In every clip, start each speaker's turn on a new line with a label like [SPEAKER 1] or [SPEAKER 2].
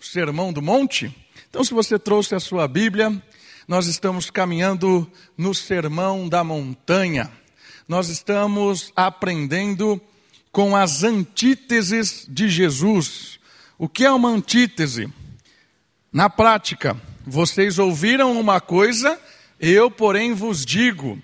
[SPEAKER 1] Sermão do Monte. Então, se você trouxe a sua Bíblia, nós estamos caminhando no Sermão da Montanha. Nós estamos aprendendo com as antíteses de Jesus. O que é uma antítese? Na prática, vocês ouviram uma coisa, eu, porém, vos digo.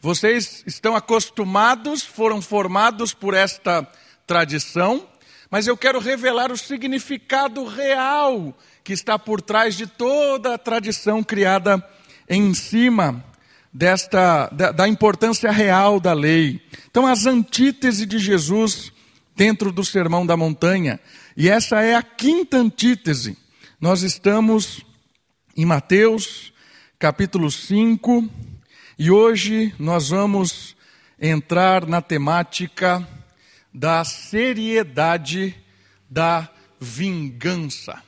[SPEAKER 1] Vocês estão acostumados, foram formados por esta tradição, mas eu quero revelar o significado real que está por trás de toda a tradição criada em cima desta da, da importância real da lei. Então, as antíteses de Jesus dentro do Sermão da Montanha, e essa é a quinta antítese. Nós estamos em Mateus, capítulo 5, e hoje nós vamos entrar na temática da seriedade da vingança.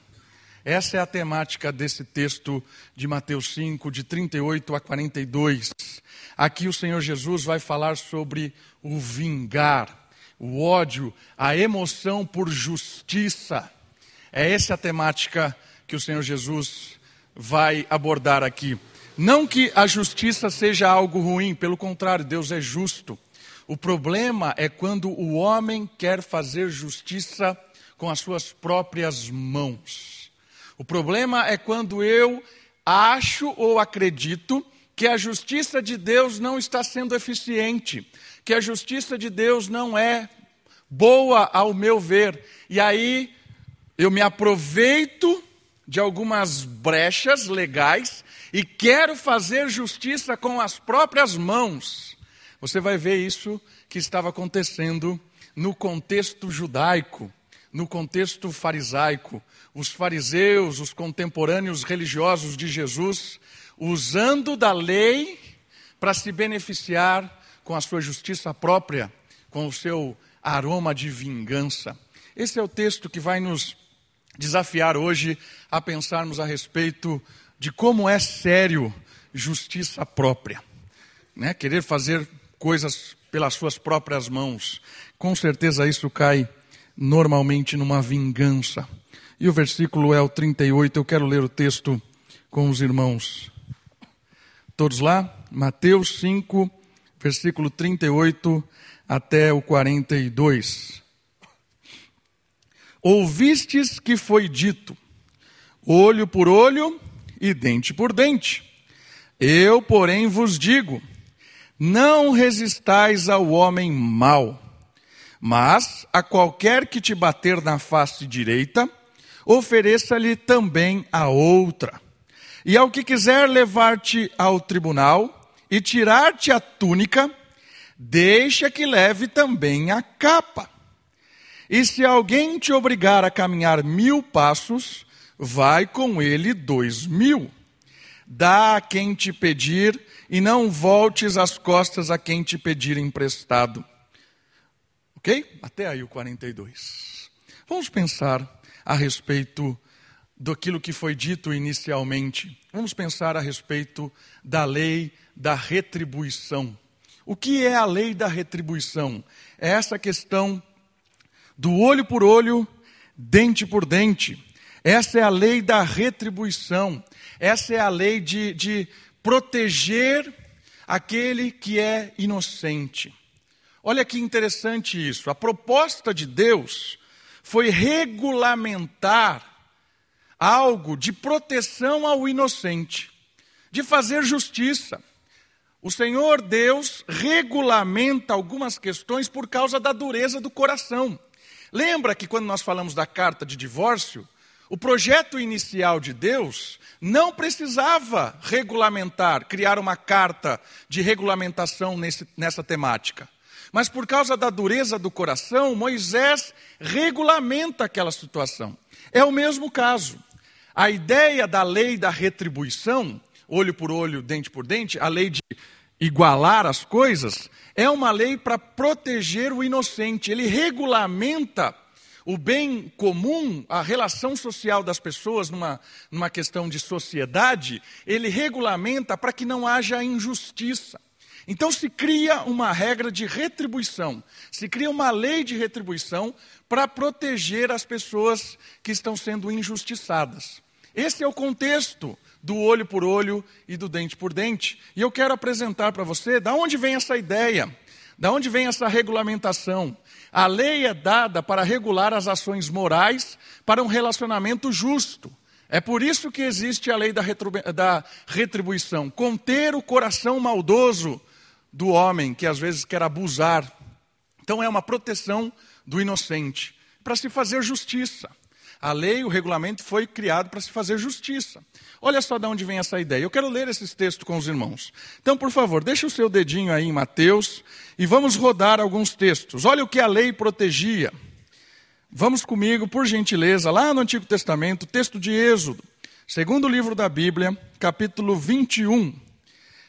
[SPEAKER 1] Essa é a temática desse texto de Mateus 5, de 38 a 42. Aqui o Senhor Jesus vai falar sobre o vingar, o ódio, a emoção por justiça. É essa a temática que o Senhor Jesus vai abordar aqui. Não que a justiça seja algo ruim, pelo contrário, Deus é justo. O problema é quando o homem quer fazer justiça com as suas próprias mãos. O problema é quando eu acho ou acredito que a justiça de Deus não está sendo eficiente, que a justiça de Deus não é boa ao meu ver. E aí eu me aproveito de algumas brechas legais e quero fazer justiça com as próprias mãos. Você vai ver isso que estava acontecendo no contexto judaico, no contexto farisaico. Os fariseus, os contemporâneos religiosos de Jesus, usando da lei para se beneficiar com a sua justiça própria, com o seu aroma de vingança. Esse é o texto que vai nos desafiar hoje a pensarmos a respeito de como é sério justiça própria. Né? Querer fazer coisas pelas suas próprias mãos. Com certeza isso cai normalmente numa vingança. E o versículo é o 38, eu quero ler o texto com os irmãos. Todos lá? Mateus 5, versículo 38 até o 42. Ouvistes que foi dito: olho por olho e dente por dente. Eu, porém, vos digo: não resistais ao homem mau, mas a qualquer que te bater na face direita, ofereça-lhe também a outra. E ao que quiser levar-te ao tribunal e tirar-te a túnica, deixa que leve também a capa. E se alguém te obrigar a caminhar mil passos, vai com ele dois mil. Dá a quem te pedir e não voltes as costas a quem te pedir emprestado. Ok? Até aí o 42. Vamos pensar a respeito daquilo que foi dito inicialmente. Vamos pensar a respeito da lei da retribuição. O que é a lei da retribuição? É essa questão do olho por olho, dente por dente. Essa é a lei da retribuição. Essa é a lei de, de proteger aquele que é inocente. Olha que interessante isso. A proposta de Deus foi regulamentar algo de proteção ao inocente, de fazer justiça. O Senhor Deus regulamenta algumas questões por causa da dureza do coração. Lembra que quando nós falamos da carta de divórcio, o projeto inicial de Deus não precisava regulamentar, criar uma carta de regulamentação nesse, nessa temática. Mas por causa da dureza do coração, Moisés regulamenta aquela situação. É o mesmo caso. A ideia da lei da retribuição, olho por olho, dente por dente, a lei de igualar as coisas, é uma lei para proteger o inocente. Ele regulamenta o bem comum, a relação social das pessoas numa, numa questão de sociedade, ele regulamenta para que não haja injustiça. Então se cria uma regra de retribuição, se cria uma lei de retribuição para proteger as pessoas que estão sendo injustiçadas. Esse é o contexto do olho por olho e do dente por dente. E eu quero apresentar para você da onde vem essa ideia, da onde vem essa regulamentação. A lei é dada para regular as ações morais para um relacionamento justo. É por isso que existe a lei da, da retribuição conter o coração maldoso do homem que às vezes quer abusar. Então é uma proteção do inocente para se fazer justiça. A lei, o regulamento foi criado para se fazer justiça. Olha só de onde vem essa ideia. Eu quero ler esses textos com os irmãos. Então, por favor, deixe o seu dedinho aí em Mateus e vamos rodar alguns textos. Olha o que a lei protegia. Vamos comigo, por gentileza, lá no Antigo Testamento, texto de Êxodo, segundo livro da Bíblia, capítulo 21.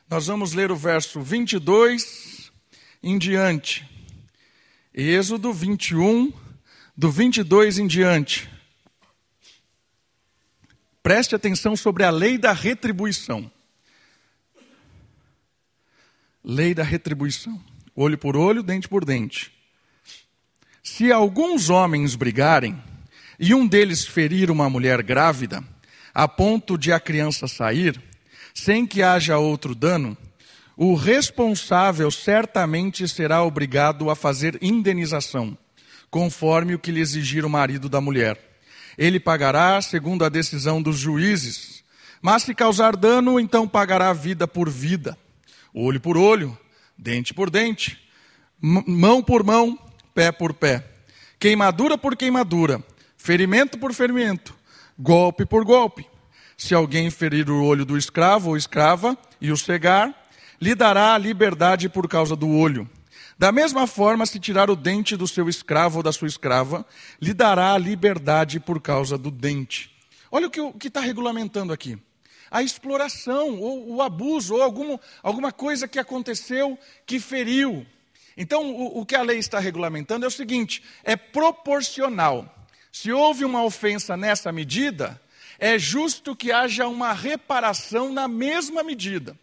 [SPEAKER 1] Nós vamos ler o verso 22 em diante. Êxodo 21, do 22 em diante. Preste atenção sobre a lei da retribuição. Lei da retribuição. Olho por olho, dente por dente. Se alguns homens brigarem e um deles ferir uma mulher grávida, a ponto de a criança sair, sem que haja outro dano, o responsável certamente será obrigado a fazer indenização, conforme o que lhe exigir o marido da mulher ele pagará segundo a decisão dos juízes. Mas se causar dano, então pagará vida por vida, olho por olho, dente por dente, mão por mão, pé por pé, queimadura por queimadura, ferimento por ferimento, golpe por golpe. Se alguém ferir o olho do escravo ou escrava e o cegar, lhe dará a liberdade por causa do olho. Da mesma forma, se tirar o dente do seu escravo ou da sua escrava, lhe dará a liberdade por causa do dente. Olha o que está regulamentando aqui. A exploração, ou o abuso, ou algum, alguma coisa que aconteceu que feriu. Então, o, o que a lei está regulamentando é o seguinte: é proporcional. Se houve uma ofensa nessa medida, é justo que haja uma reparação na mesma medida.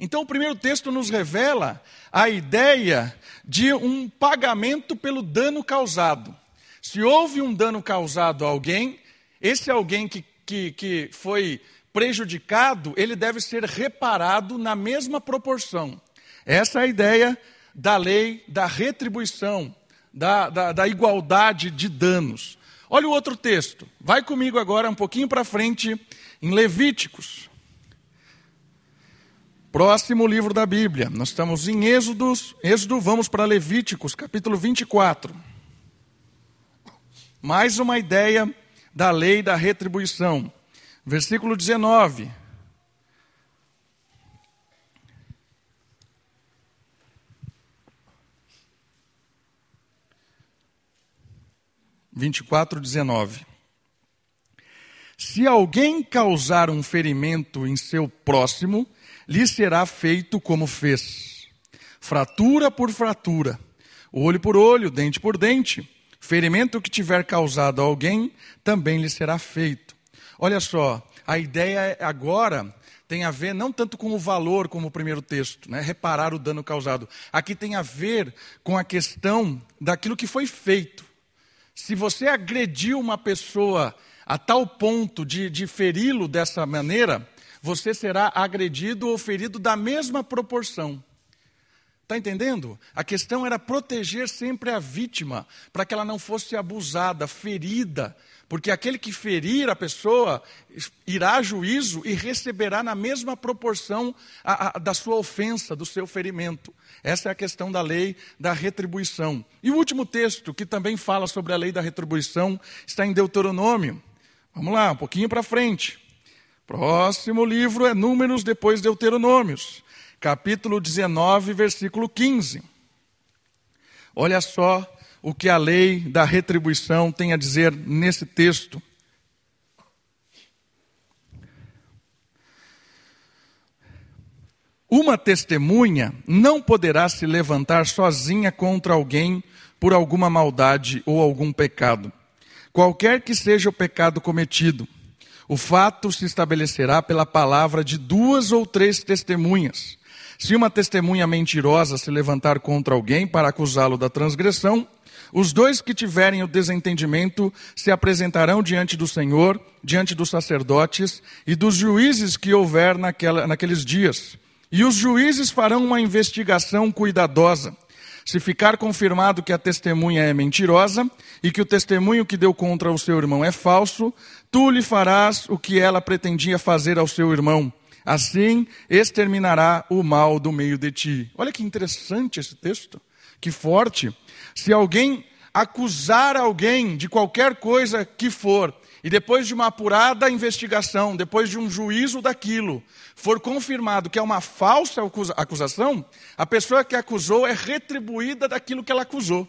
[SPEAKER 1] Então, o primeiro texto nos revela a ideia de um pagamento pelo dano causado. Se houve um dano causado a alguém, esse alguém que, que, que foi prejudicado, ele deve ser reparado na mesma proporção. Essa é a ideia da lei da retribuição, da, da, da igualdade de danos. Olha o outro texto. Vai comigo agora um pouquinho para frente em Levíticos. Próximo livro da Bíblia. Nós estamos em Êxodos, Êxodo, vamos para Levíticos, capítulo 24. Mais uma ideia da lei da retribuição. Versículo 19. Vinte e quatro, dezenove. Se alguém causar um ferimento em seu próximo, lhe será feito como fez. Fratura por fratura, olho por olho, dente por dente. Ferimento que tiver causado a alguém, também lhe será feito. Olha só, a ideia agora tem a ver não tanto com o valor como o primeiro texto, né? reparar o dano causado. Aqui tem a ver com a questão daquilo que foi feito. Se você agrediu uma pessoa a tal ponto de, de feri-lo dessa maneira, você será agredido ou ferido da mesma proporção. Está entendendo? A questão era proteger sempre a vítima, para que ela não fosse abusada, ferida, porque aquele que ferir a pessoa irá a juízo e receberá na mesma proporção a, a, da sua ofensa, do seu ferimento. Essa é a questão da lei da retribuição. E o último texto, que também fala sobre a lei da retribuição, está em Deuteronômio. Vamos lá, um pouquinho para frente. Próximo livro é Números depois Deuteronômios, capítulo 19, versículo 15. Olha só o que a lei da retribuição tem a dizer nesse texto. Uma testemunha não poderá se levantar sozinha contra alguém por alguma maldade ou algum pecado, qualquer que seja o pecado cometido o fato se estabelecerá pela palavra de duas ou três testemunhas. Se uma testemunha mentirosa se levantar contra alguém para acusá-lo da transgressão, os dois que tiverem o desentendimento se apresentarão diante do Senhor, diante dos sacerdotes e dos juízes que houver naquela, naqueles dias. E os juízes farão uma investigação cuidadosa. Se ficar confirmado que a testemunha é mentirosa e que o testemunho que deu contra o seu irmão é falso, tu lhe farás o que ela pretendia fazer ao seu irmão. Assim exterminará o mal do meio de ti. Olha que interessante esse texto, que forte. Se alguém acusar alguém de qualquer coisa que for, e depois de uma apurada investigação, depois de um juízo daquilo, for confirmado que é uma falsa acusação, a pessoa que acusou é retribuída daquilo que ela acusou.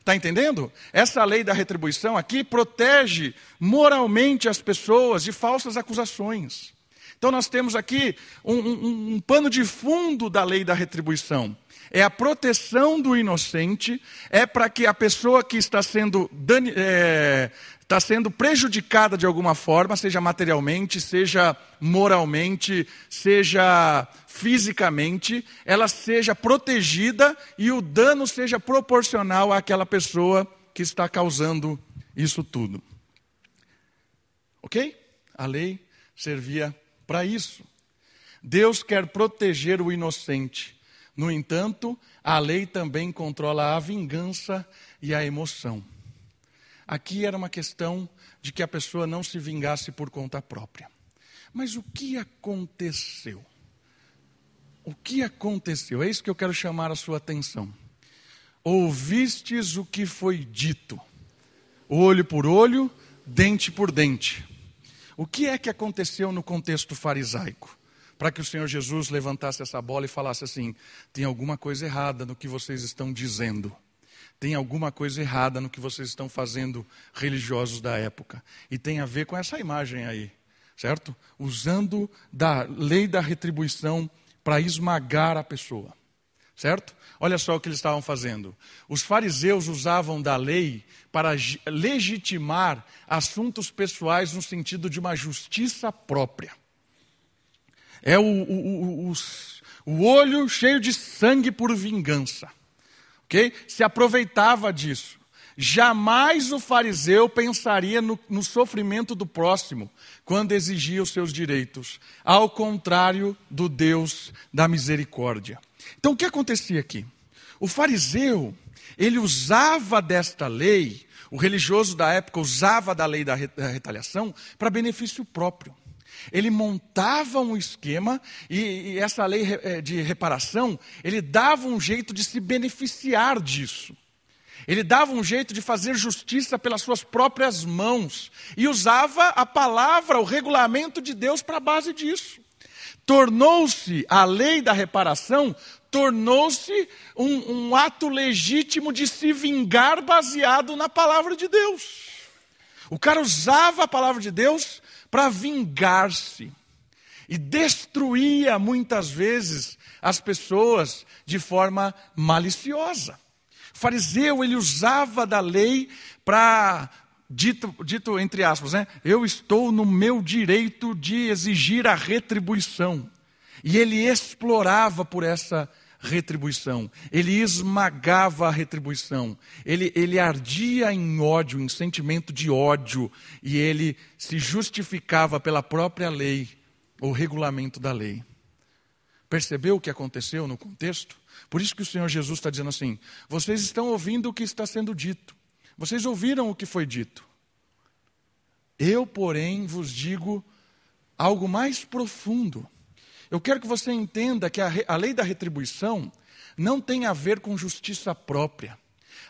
[SPEAKER 1] Está entendendo? Essa lei da retribuição aqui protege moralmente as pessoas de falsas acusações. Então nós temos aqui um, um, um pano de fundo da lei da retribuição é a proteção do inocente, é para que a pessoa que está sendo, é, está sendo prejudicada de alguma forma, seja materialmente, seja moralmente, seja fisicamente, ela seja protegida e o dano seja proporcional àquela pessoa que está causando isso tudo. Ok? A lei servia para isso. Deus quer proteger o inocente no entanto, a lei também controla a vingança e a emoção. Aqui era uma questão de que a pessoa não se vingasse por conta própria. Mas o que aconteceu? O que aconteceu? É isso que eu quero chamar a sua atenção. Ouvistes o que foi dito, olho por olho, dente por dente. O que é que aconteceu no contexto farisaico? para que o Senhor Jesus levantasse essa bola e falasse assim: tem alguma coisa errada no que vocês estão dizendo. Tem alguma coisa errada no que vocês estão fazendo, religiosos da época. E tem a ver com essa imagem aí, certo? Usando da lei da retribuição para esmagar a pessoa, certo? Olha só o que eles estavam fazendo. Os fariseus usavam da lei para legitimar assuntos pessoais no sentido de uma justiça própria. É o, o, o, o olho cheio de sangue por vingança. Ok? Se aproveitava disso. Jamais o fariseu pensaria no, no, sofrimento do próximo quando exigia os seus direitos, ao contrário do Deus da misericórdia. Então o que acontecia aqui? O fariseu, ele usava desta lei, o religioso da época usava da lei da retaliação para benefício próprio. Ele montava um esquema e, e essa lei eh, de reparação, ele dava um jeito de se beneficiar disso. Ele dava um jeito de fazer justiça pelas suas próprias mãos e usava a palavra, o regulamento de Deus para a base disso. Tornou-se a lei da reparação, tornou-se um, um ato legítimo de se vingar baseado na palavra de Deus. O cara usava a palavra de Deus para vingar-se e destruía muitas vezes as pessoas de forma maliciosa. O fariseu ele usava da lei para dito, dito entre aspas, né? Eu estou no meu direito de exigir a retribuição. E ele explorava por essa retribuição, ele esmagava a retribuição, ele, ele ardia em ódio, em sentimento de ódio, e ele se justificava pela própria lei, ou regulamento da lei. Percebeu o que aconteceu no contexto? Por isso que o Senhor Jesus está dizendo assim: vocês estão ouvindo o que está sendo dito, vocês ouviram o que foi dito. Eu, porém, vos digo algo mais profundo. Eu quero que você entenda que a, a lei da retribuição não tem a ver com justiça própria.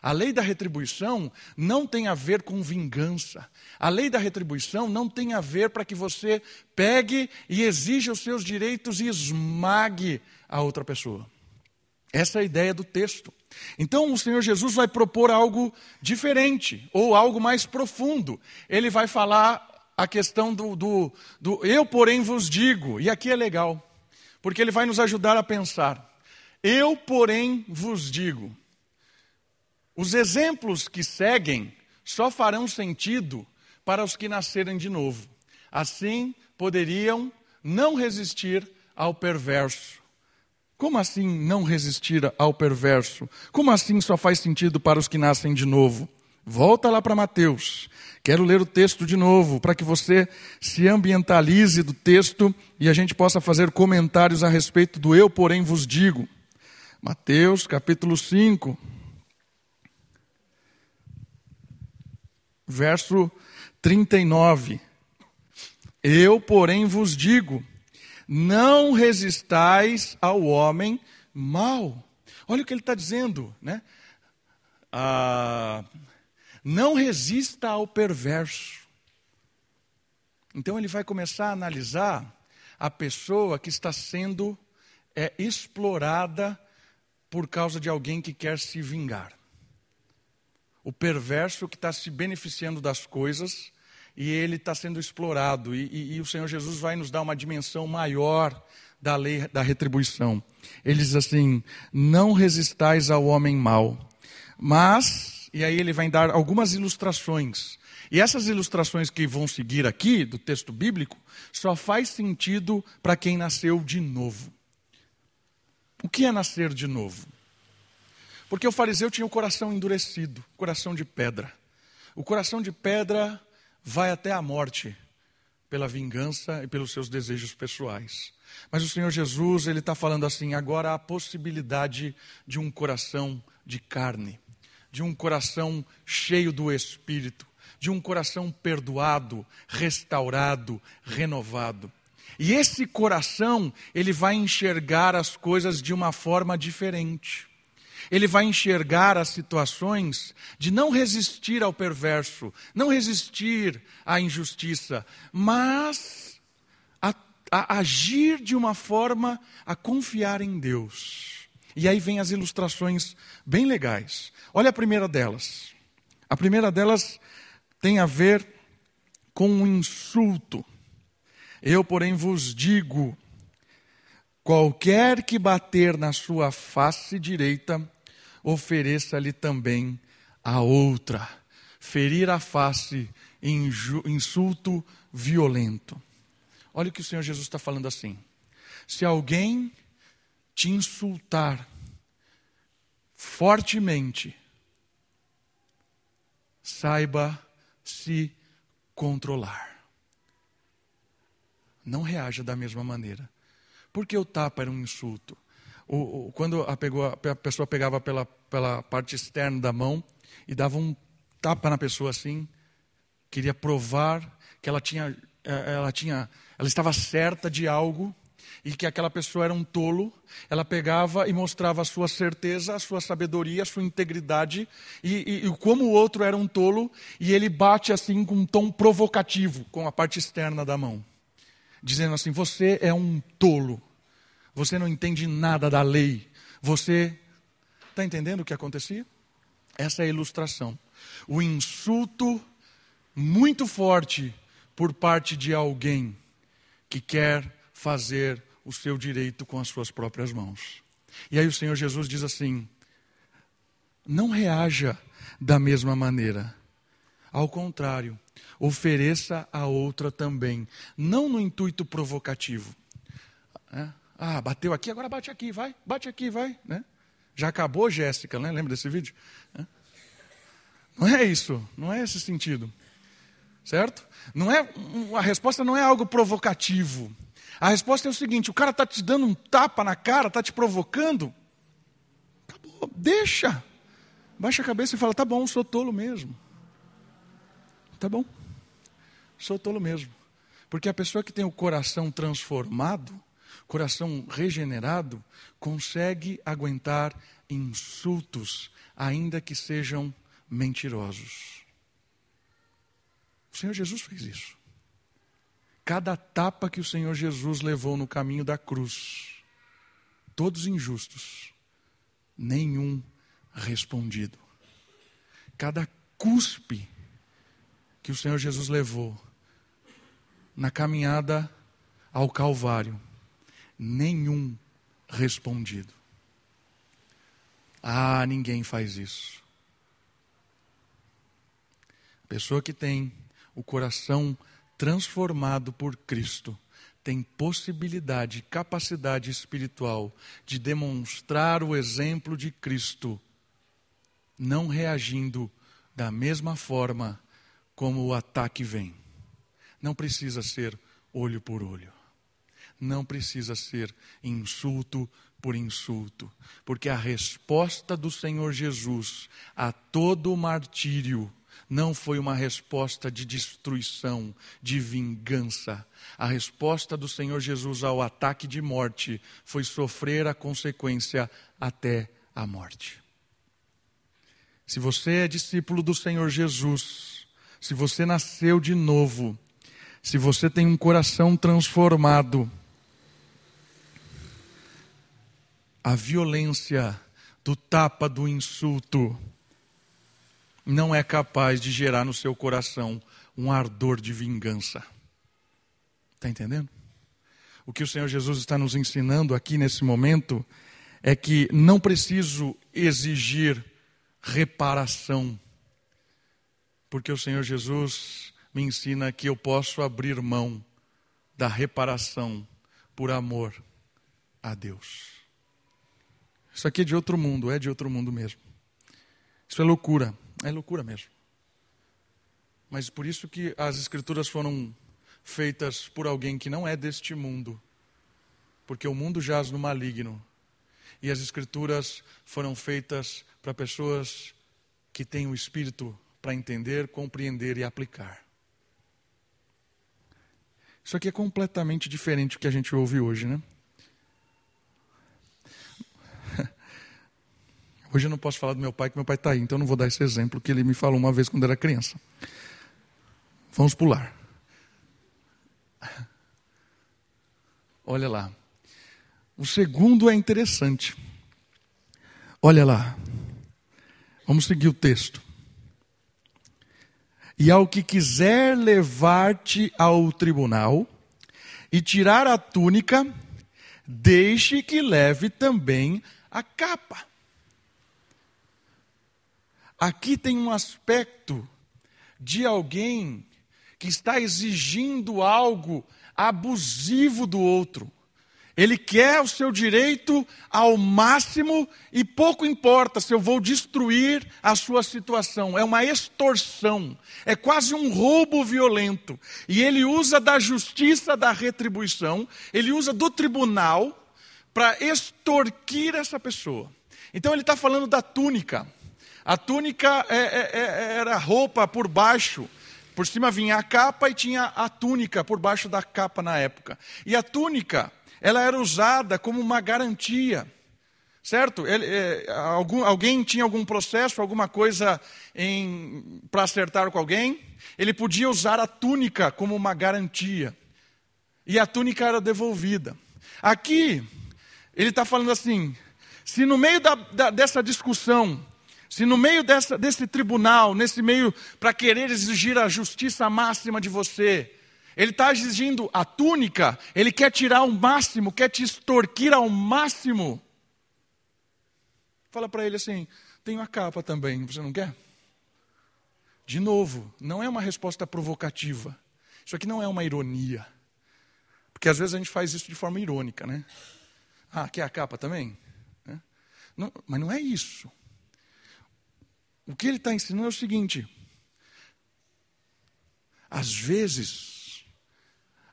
[SPEAKER 1] A lei da retribuição não tem a ver com vingança. A lei da retribuição não tem a ver para que você pegue e exija os seus direitos e esmague a outra pessoa. Essa é a ideia do texto. Então o Senhor Jesus vai propor algo diferente, ou algo mais profundo. Ele vai falar a questão do, do, do eu, porém, vos digo, e aqui é legal porque ele vai nos ajudar a pensar. Eu, porém, vos digo: os exemplos que seguem só farão sentido para os que nascerem de novo. Assim, poderiam não resistir ao perverso. Como assim não resistir ao perverso? Como assim só faz sentido para os que nascem de novo? Volta lá para Mateus. Quero ler o texto de novo, para que você se ambientalize do texto e a gente possa fazer comentários a respeito do eu, porém, vos digo. Mateus capítulo 5, verso 39. Eu, porém, vos digo não resistais ao homem mau. Olha o que ele está dizendo, né? Ah, não resista ao perverso. Então ele vai começar a analisar a pessoa que está sendo é, explorada por causa de alguém que quer se vingar. O perverso que está se beneficiando das coisas e ele está sendo explorado. E, e, e, o Senhor Jesus vai nos dar uma dimensão maior da lei da retribuição. Ele diz assim: não resistais ao homem mau, mas, e aí ele vai dar algumas ilustrações. E essas ilustrações que vão seguir aqui do texto bíblico só faz sentido para quem nasceu de novo. O que é nascer de novo? Porque o fariseu tinha o coração endurecido, coração de pedra. O coração de pedra vai até a morte pela vingança e pelos seus desejos pessoais. Mas o Senhor Jesus, ele está falando assim: agora há a possibilidade de um coração de carne, de um coração cheio do Espírito, de um coração perdoado, restaurado, renovado. E esse coração, ele vai enxergar as coisas de uma forma diferente ele vai enxergar as situações de não resistir ao perverso, não resistir à injustiça, mas a, agir de uma forma a confiar em Deus. E aí vem as ilustrações bem legais. Olha a primeira delas. A primeira delas tem a ver com um insulto. Eu, porém, vos digo: qualquer que bater na sua face direita ofereça-lhe também a outra. Ferir a face, insulto violento. Olha o que o Senhor Jesus está falando assim. Se alguém te insultar fortemente, saiba se controlar. Não reaja da mesma maneira. Porque o tapa era um insulto o, o, quando a, pegou, a, pessoa pegava pela, pela parte externa da mão e dava um tapa na pessoa assim, queria provar que ela tinha, é, ela tinha, ela estava certa de algo e que aquela pessoa era um tolo, ela pegava e mostrava a sua certeza, a sua sabedoria, a sua integridade, e, e, e, como o outro era um tolo, e ele bate assim com um tom provocativo com a parte externa da mão, dizendo assim: Você é um tolo. Você não entende nada da lei. Você está entendendo o que acontecia? Essa é a ilustração. O insulto muito forte por parte de alguém que quer fazer o seu direito com as suas próprias mãos. E aí o Senhor Jesus diz assim: não reaja da mesma maneira. Ao contrário, ofereça a outra também, não no intuito provocativo. É? Ah, bateu aqui, agora bate aqui, vai, bate aqui, vai. Né? Já acabou, Jéssica, né? lembra desse vídeo? Não é isso, não é esse sentido. Certo? Não é, a resposta não é algo provocativo. A resposta é o seguinte: o cara está te dando um tapa na cara, está te provocando. Acabou, deixa. Baixa a cabeça e fala: tá bom, sou tolo mesmo. Tá bom, sou tolo mesmo. Porque a pessoa que tem o coração transformado, coração regenerado, consegue aguentar insultos, ainda que sejam mentirosos. O Senhor Jesus fez isso. Cada tapa que o Senhor Jesus levou no caminho da cruz, todos injustos, nenhum respondido. Cada cuspe que o Senhor Jesus levou na caminhada ao Calvário, nenhum respondido. Ah, ninguém faz isso. A pessoa que tem o coração transformado por Cristo tem possibilidade, capacidade espiritual de demonstrar o exemplo de Cristo, não reagindo da mesma forma como o ataque vem. Não precisa ser olho por olho. Não precisa ser insulto por insulto, porque a resposta do Senhor Jesus a todo martírio não foi uma resposta de destruição, de vingança. A resposta do Senhor Jesus ao ataque de morte foi sofrer a consequência até a morte. Se você é discípulo do Senhor Jesus, se você nasceu de novo, se você tem um coração transformado, a violência do tapa, do insulto, não é capaz de gerar no seu coração um ardor de vingança. Está entendendo? O que o Senhor Jesus está nos ensinando aqui nesse momento é que não preciso exigir reparação, porque o Senhor Jesus me ensina que eu posso abrir mão da reparação por amor a Deus. Isso aqui é de outro mundo, é de outro mundo mesmo. Isso é loucura. É loucura mesmo. Mas por isso que as escrituras foram feitas por alguém que não é deste mundo. Porque o mundo jaz no maligno. E as escrituras foram feitas para pessoas que têm o espírito para entender, compreender e aplicar. Isso aqui é completamente diferente do que a gente ouve hoje, né? Hoje eu não posso falar do meu pai, que meu pai está aí, então eu não vou dar esse exemplo que ele me falou uma vez quando era criança. Vamos pular. Olha lá. O segundo é interessante. Olha lá. Vamos seguir o texto. E ao que quiser levar-te ao tribunal e tirar a túnica, deixe que leve também a capa. Aqui tem um aspecto de alguém que está exigindo algo abusivo do outro. Ele quer o seu direito ao máximo e pouco importa se eu vou destruir a sua situação. É uma extorsão, é quase um roubo violento. E ele usa da justiça da retribuição, ele usa do tribunal para extorquir essa pessoa. Então ele está falando da túnica. A túnica é, é, é, era roupa por baixo. Por cima vinha a capa e tinha a túnica por baixo da capa na época. E a túnica, ela era usada como uma garantia. Certo? Ele, é, algum, alguém tinha algum processo, alguma coisa para acertar com alguém, ele podia usar a túnica como uma garantia. E a túnica era devolvida. Aqui, ele está falando assim: se no meio da, da, dessa discussão se no meio dessa, desse tribunal, nesse meio para querer exigir a justiça máxima de você, ele está exigindo a túnica, ele quer tirar o máximo, quer te extorquir ao máximo. Fala para ele assim: tenho a capa também, você não quer? De novo, não é uma resposta provocativa. Isso aqui não é uma ironia. Porque às vezes a gente faz isso de forma irônica, né? Ah, quer a capa também? Não, mas não é isso. O que ele está ensinando é o seguinte: às vezes,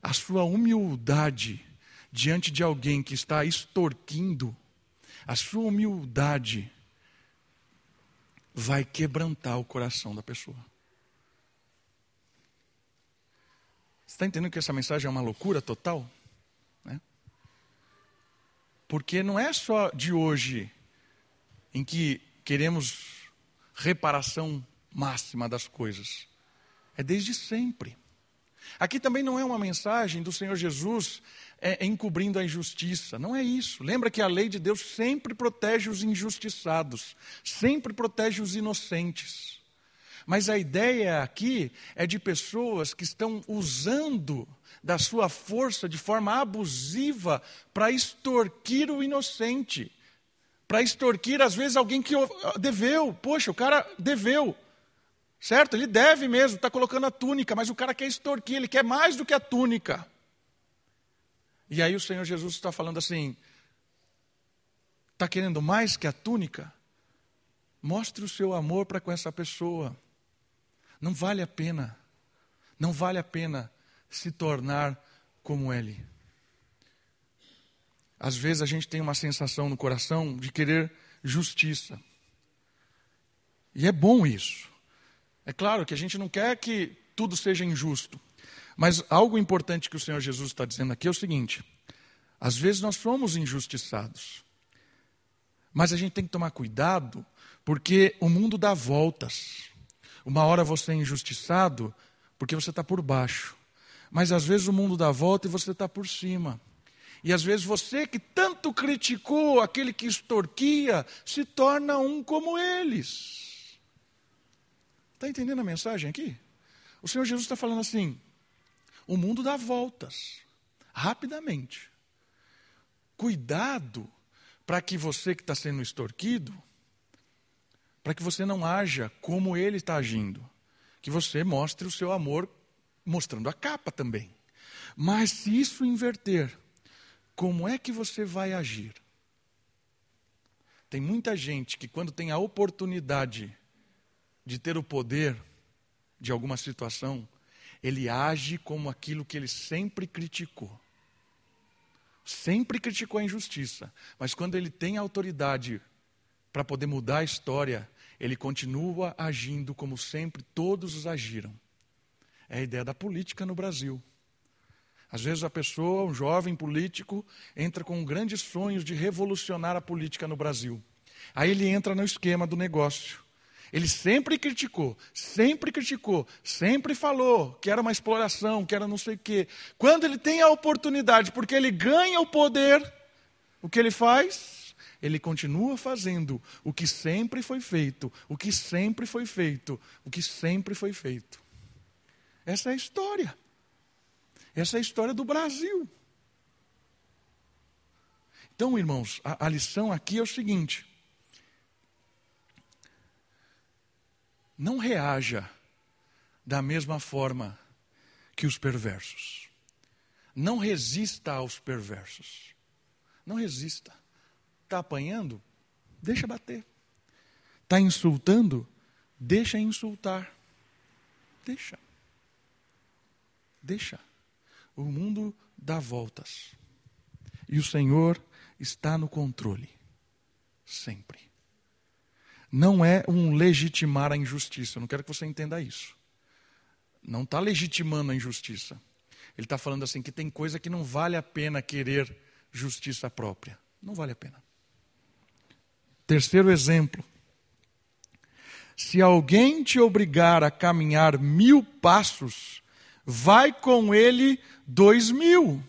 [SPEAKER 1] a sua humildade diante de alguém que está extorquindo, a sua humildade vai quebrantar o coração da pessoa. Você está entendendo que essa mensagem é uma loucura total? Né? Porque não é só de hoje em que queremos reparação máxima das coisas. É desde sempre. Aqui também não é uma mensagem do Senhor Jesus é, encobrindo a injustiça. Não é isso. Lembra que a lei de Deus sempre protege os injustiçados, sempre protege os inocentes. Mas a ideia aqui é de pessoas que estão usando da sua força de forma abusiva para extorquir o inocente para extorquir, às vezes, alguém que deveu. Poxa, o cara deveu. Certo? Ele deve mesmo, está colocando a túnica, mas o cara quer extorquir, ele quer mais do que a túnica. E aí o Senhor Jesus está falando assim: está querendo mais que a túnica? Mostre o seu amor para com essa pessoa. Não vale a pena, não vale a pena se tornar como ele. Às vezes a gente tem uma sensação no coração de querer justiça. E é bom isso. É claro que a gente não quer que tudo seja injusto. Mas algo importante que o Senhor Jesus está dizendo aqui é o seguinte: às vezes nós somos injustiçados. Mas a gente tem que tomar cuidado, porque o mundo dá voltas. Uma hora você é injustiçado porque você está por baixo. Mas às vezes o mundo dá volta e você está por cima. E às vezes você que tanto criticou aquele que extorquia, se torna um como eles. Está entendendo a mensagem aqui? O Senhor Jesus está falando assim: o mundo dá voltas, rapidamente. Cuidado para que você que está sendo extorquido, para que você não haja como ele está agindo. Que você mostre o seu amor mostrando a capa também. Mas se isso inverter, como é que você vai agir? Tem muita gente que, quando tem a oportunidade de ter o poder de alguma situação, ele age como aquilo que ele sempre criticou. Sempre criticou a injustiça, mas quando ele tem autoridade para poder mudar a história, ele continua agindo como sempre todos agiram. É a ideia da política no Brasil. Às vezes a pessoa, um jovem político, entra com grandes sonhos de revolucionar a política no Brasil. Aí ele entra no esquema do negócio. Ele sempre criticou, sempre criticou, sempre falou que era uma exploração, que era não sei o quê. Quando ele tem a oportunidade, porque ele ganha o poder, o que ele faz? Ele continua fazendo o que sempre foi feito, o que sempre foi feito, o que sempre foi feito. Essa é a história. Essa é a história do Brasil. Então, irmãos, a, a lição aqui é o seguinte: não reaja da mesma forma que os perversos. Não resista aos perversos. Não resista. Está apanhando? Deixa bater. Está insultando? Deixa insultar. Deixa. Deixa. O mundo dá voltas. E o Senhor está no controle. Sempre não é um legitimar a injustiça. Eu não quero que você entenda isso. Não está legitimando a injustiça. Ele está falando assim que tem coisa que não vale a pena querer justiça própria. Não vale a pena. Terceiro exemplo. Se alguém te obrigar a caminhar mil passos, vai com ele dois mil.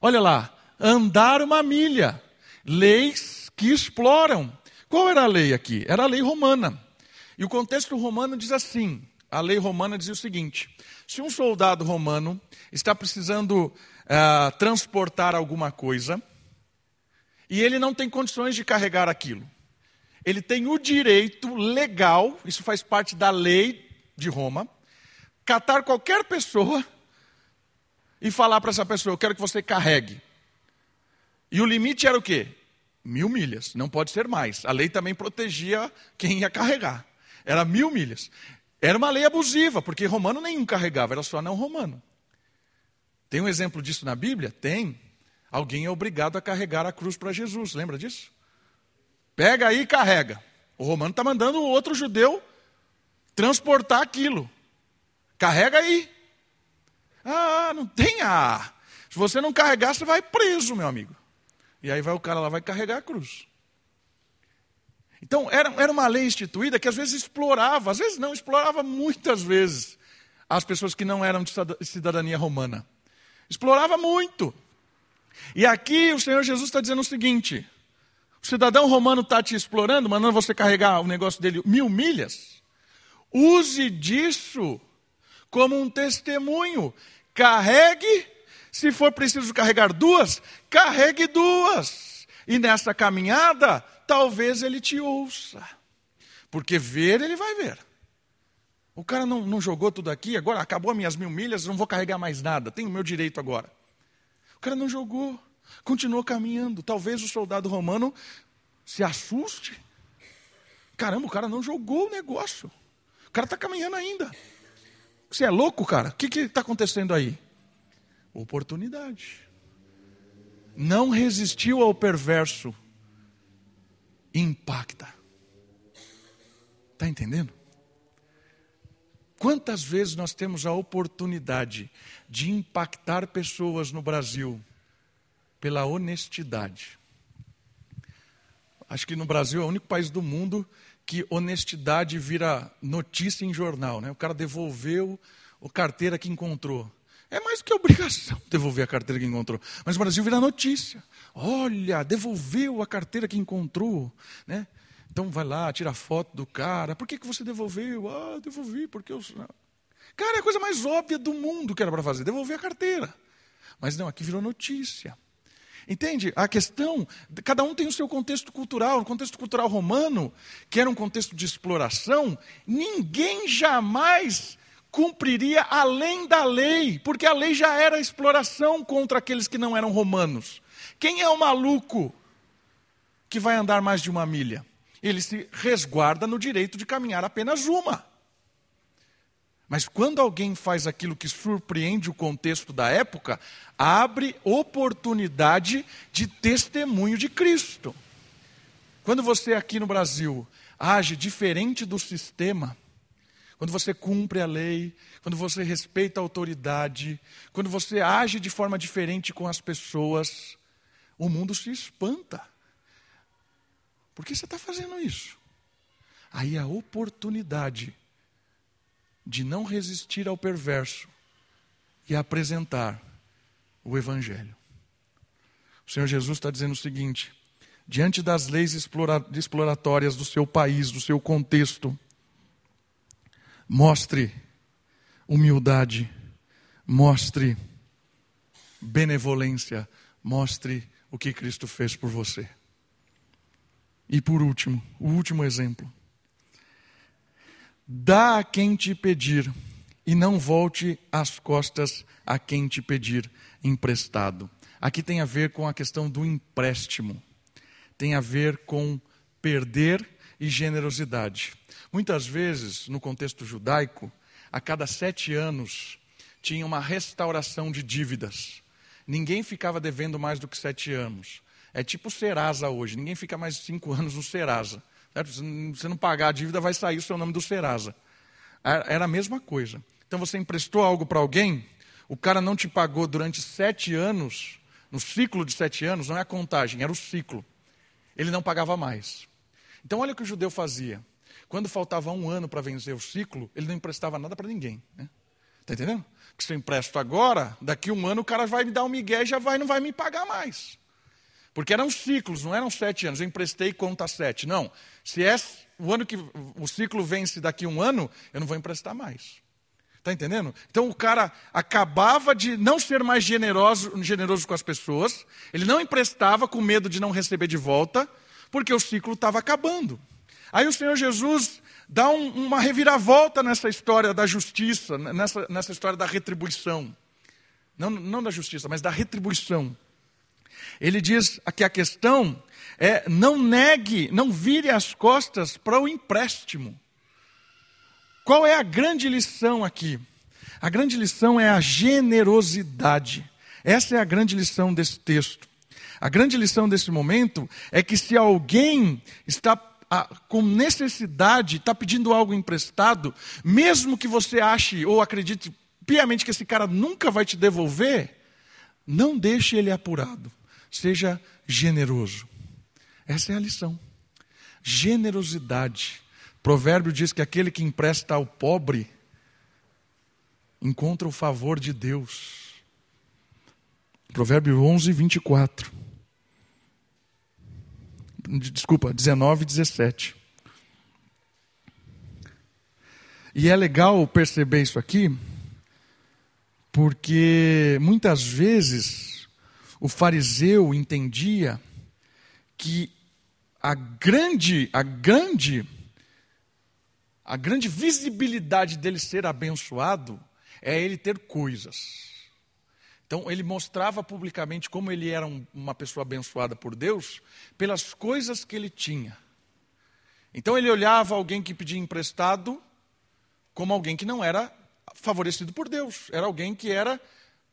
[SPEAKER 1] Olha lá, andar uma milha. Leis que exploram. Qual era a lei aqui? Era a lei romana. E o contexto romano diz assim: a lei romana dizia o seguinte: se um soldado romano está precisando uh, transportar alguma coisa e ele não tem condições de carregar aquilo, ele tem o direito legal, isso faz parte da lei de Roma, catar qualquer pessoa e falar para essa pessoa: eu quero que você carregue. E o limite era o quê? Mil milhas, não pode ser mais. A lei também protegia quem ia carregar. Era mil milhas. Era uma lei abusiva, porque romano nenhum carregava, era só não romano. Tem um exemplo disso na Bíblia? Tem. Alguém é obrigado a carregar a cruz para Jesus, lembra disso? Pega aí e carrega. O romano está mandando o outro judeu transportar aquilo. Carrega aí. Ah, não tem a. Se você não carregar, você vai preso, meu amigo. E aí vai o cara lá, vai carregar a cruz. Então, era, era uma lei instituída que às vezes explorava, às vezes não, explorava muitas vezes as pessoas que não eram de cidadania romana. Explorava muito. E aqui o Senhor Jesus está dizendo o seguinte: o cidadão romano está te explorando, mandando você carregar o negócio dele mil milhas. Use disso como um testemunho. Carregue se for preciso carregar duas, carregue duas. E nessa caminhada, talvez ele te ouça. Porque ver, ele vai ver. O cara não, não jogou tudo aqui, agora acabou as minhas mil milhas, não vou carregar mais nada, tenho o meu direito agora. O cara não jogou, continuou caminhando. Talvez o soldado romano se assuste. Caramba, o cara não jogou o negócio. O cara está caminhando ainda. Você é louco, cara? O que está acontecendo aí? Oportunidade. Não resistiu ao perverso. Impacta. Está entendendo? Quantas vezes nós temos a oportunidade de impactar pessoas no Brasil pela honestidade? Acho que no Brasil é o único país do mundo que honestidade vira notícia em jornal. Né? O cara devolveu a carteira que encontrou. É mais do que obrigação devolver a carteira que encontrou. Mas o Brasil vira notícia. Olha, devolveu a carteira que encontrou. Né? Então vai lá, tira foto do cara. Por que, que você devolveu? Ah, devolvi, porque eu. Cara, é a coisa mais óbvia do mundo que era para fazer, devolver a carteira. Mas não, aqui virou notícia. Entende? A questão, cada um tem o seu contexto cultural. No contexto cultural romano, que era um contexto de exploração, ninguém jamais cumpriria além da lei, porque a lei já era exploração contra aqueles que não eram romanos. Quem é o maluco que vai andar mais de uma milha? ele se resguarda no direito de caminhar apenas uma. Mas quando alguém faz aquilo que surpreende o contexto da época, abre oportunidade de testemunho de Cristo. Quando você aqui no Brasil age diferente do sistema, quando você cumpre a lei, quando você respeita a autoridade, quando você age de forma diferente com as pessoas, o mundo se espanta. Por que você está fazendo isso? Aí a oportunidade de não resistir ao perverso e apresentar o Evangelho. O Senhor Jesus está dizendo o seguinte: diante das leis exploratórias do seu país, do seu contexto, mostre humildade, mostre benevolência, mostre o que Cristo fez por você. E por último, o último exemplo. Dá a quem te pedir, e não volte as costas a quem te pedir emprestado. Aqui tem a ver com a questão do empréstimo, tem a ver com perder e generosidade. Muitas vezes, no contexto judaico, a cada sete anos tinha uma restauração de dívidas. Ninguém ficava devendo mais do que sete anos. É tipo Serasa hoje. Ninguém fica mais cinco anos no Serasa. Certo? Se você não pagar a dívida, vai sair o seu nome do Serasa. Era a mesma coisa. Então você emprestou algo para alguém, o cara não te pagou durante sete anos, no ciclo de sete anos, não é a contagem, era o ciclo. Ele não pagava mais. Então olha o que o judeu fazia. Quando faltava um ano para vencer o ciclo, ele não emprestava nada para ninguém. Né? Está entendendo? Porque se eu empresto agora, daqui um ano o cara vai me dar um migué e já vai, não vai me pagar mais. Porque eram ciclos, não eram sete anos. Eu emprestei conta sete. Não. Se é o ano que o ciclo vence daqui a um ano, eu não vou emprestar mais. Está entendendo? Então o cara acabava de não ser mais generoso, generoso com as pessoas, ele não emprestava com medo de não receber de volta, porque o ciclo estava acabando. Aí o Senhor Jesus dá um, uma reviravolta nessa história da justiça, nessa, nessa história da retribuição. Não, não da justiça, mas da retribuição. Ele diz que a questão é não negue, não vire as costas para o empréstimo. Qual é a grande lição aqui? A grande lição é a generosidade. Essa é a grande lição desse texto. A grande lição desse momento é que se alguém está com necessidade, está pedindo algo emprestado, mesmo que você ache ou acredite piamente que esse cara nunca vai te devolver, não deixe ele apurado. Seja generoso. Essa é a lição. Generosidade. Provérbio diz que aquele que empresta ao pobre encontra o favor de Deus. Provérbio 11, 24. Desculpa, 19 e 17. E é legal perceber isso aqui, porque muitas vezes o fariseu entendia que a grande, a grande, a grande visibilidade dele ser abençoado é ele ter coisas. Então, ele mostrava publicamente como ele era um, uma pessoa abençoada por Deus pelas coisas que ele tinha. Então, ele olhava alguém que pedia emprestado como alguém que não era favorecido por Deus, era alguém que era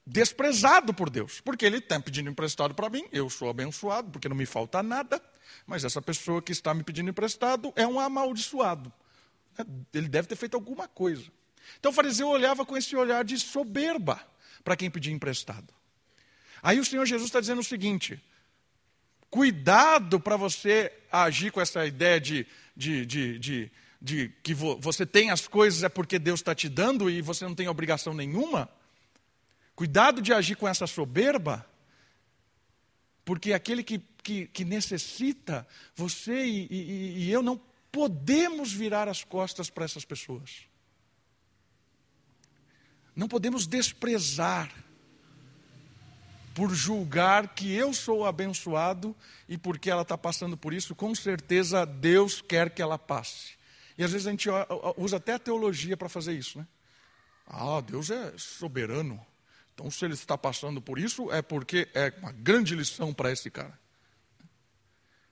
[SPEAKER 1] desprezado por Deus, porque ele está pedindo emprestado para mim, eu sou abençoado, porque não me falta nada, mas essa pessoa que está me pedindo emprestado é um amaldiçoado. Ele deve ter feito alguma coisa. Então o fariseu olhava com esse olhar de soberba para quem pedia emprestado. Aí o Senhor Jesus está dizendo o seguinte: cuidado para você agir com essa ideia de, de, de, de, de que você tem as coisas é porque Deus está te dando e você não tem obrigação nenhuma. Cuidado de agir com essa soberba, porque aquele que, que, que necessita, você e, e, e eu não podemos virar as costas para essas pessoas. Não podemos desprezar por julgar que eu sou abençoado e porque ela está passando por isso, com certeza Deus quer que ela passe. E às vezes a gente usa até a teologia para fazer isso, né? Ah, Deus é soberano. Então, se ele está passando por isso, é porque é uma grande lição para esse cara.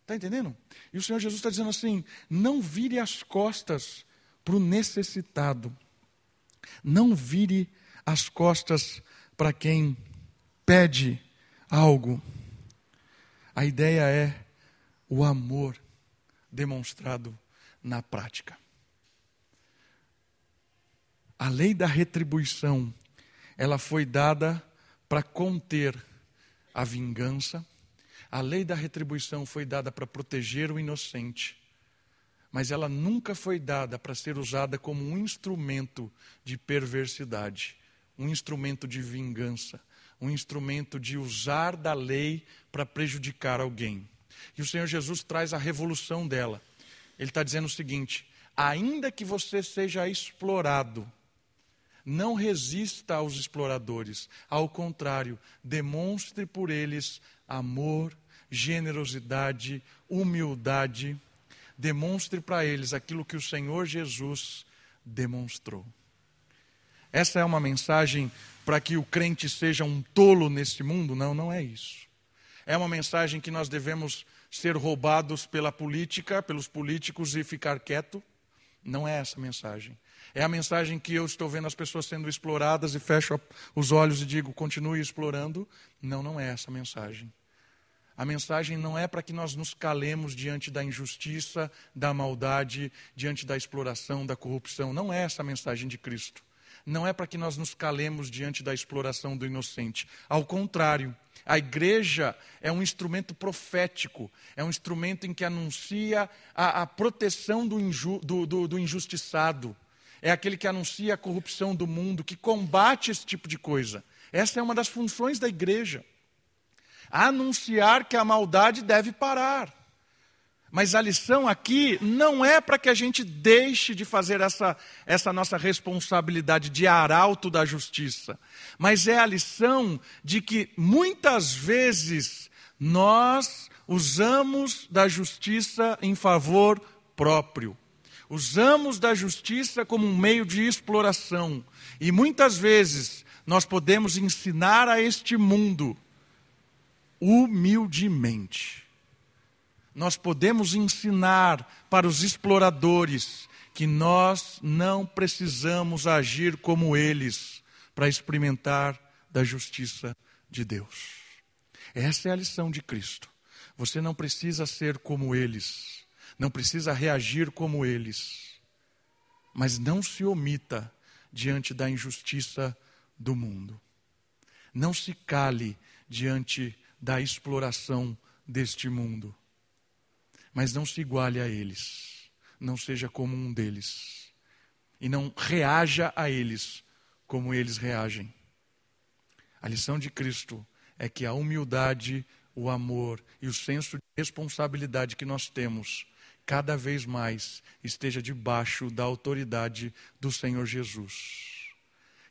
[SPEAKER 1] Está entendendo? E o Senhor Jesus está dizendo assim: não vire as costas para o necessitado. Não vire as costas para quem pede algo. A ideia é o amor demonstrado na prática. A lei da retribuição, ela foi dada para conter a vingança. A lei da retribuição foi dada para proteger o inocente mas ela nunca foi dada para ser usada como um instrumento de perversidade, um instrumento de vingança, um instrumento de usar da lei para prejudicar alguém. E o Senhor Jesus traz a revolução dela. Ele está dizendo o seguinte: ainda que você seja explorado, não resista aos exploradores. Ao contrário, demonstre por eles amor, generosidade, humildade demonstre para eles aquilo que o Senhor Jesus demonstrou. Essa é uma mensagem para que o crente seja um tolo neste mundo? Não, não é isso. É uma mensagem que nós devemos ser roubados pela política, pelos políticos e ficar quieto? Não é essa a mensagem. É a mensagem que eu estou vendo as pessoas sendo exploradas e fecho os olhos e digo, continue explorando? Não, não é essa a mensagem. A mensagem não é para que nós nos calemos diante da injustiça, da maldade, diante da exploração, da corrupção. Não é essa a mensagem de Cristo. Não é para que nós nos calemos diante da exploração do inocente. Ao contrário, a igreja é um instrumento profético, é um instrumento em que anuncia a, a proteção do, inju, do, do, do injustiçado. É aquele que anuncia a corrupção do mundo, que combate esse tipo de coisa. Essa é uma das funções da igreja anunciar que a maldade deve parar. Mas a lição aqui não é para que a gente deixe de fazer essa, essa nossa responsabilidade de arauto da justiça, mas é a lição de que muitas vezes nós usamos da justiça em favor próprio. Usamos da justiça como um meio de exploração. E muitas vezes nós podemos ensinar a este mundo humildemente. Nós podemos ensinar para os exploradores que nós não precisamos agir como eles para experimentar da justiça de Deus. Essa é a lição de Cristo. Você não precisa ser como eles, não precisa reagir como eles, mas não se omita diante da injustiça do mundo. Não se cale diante da exploração deste mundo. Mas não se iguale a eles, não seja como um deles, e não reaja a eles como eles reagem. A lição de Cristo é que a humildade, o amor e o senso de responsabilidade que nós temos, cada vez mais esteja debaixo da autoridade do Senhor Jesus.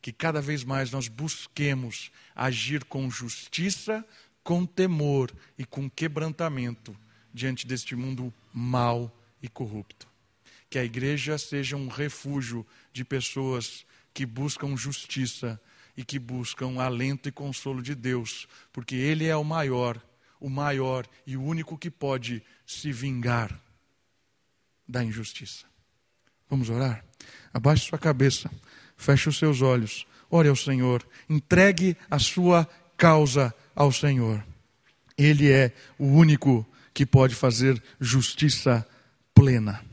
[SPEAKER 1] Que cada vez mais nós busquemos agir com justiça, com temor e com quebrantamento diante deste mundo mau e corrupto. Que a igreja seja um refúgio de pessoas que buscam justiça e que buscam alento e consolo de Deus, porque Ele é o maior, o maior e o único que pode se vingar da injustiça. Vamos orar? Abaixe sua cabeça, feche os seus olhos, ore ao Senhor, entregue a sua causa ao Senhor. Ele é o único que pode fazer justiça plena.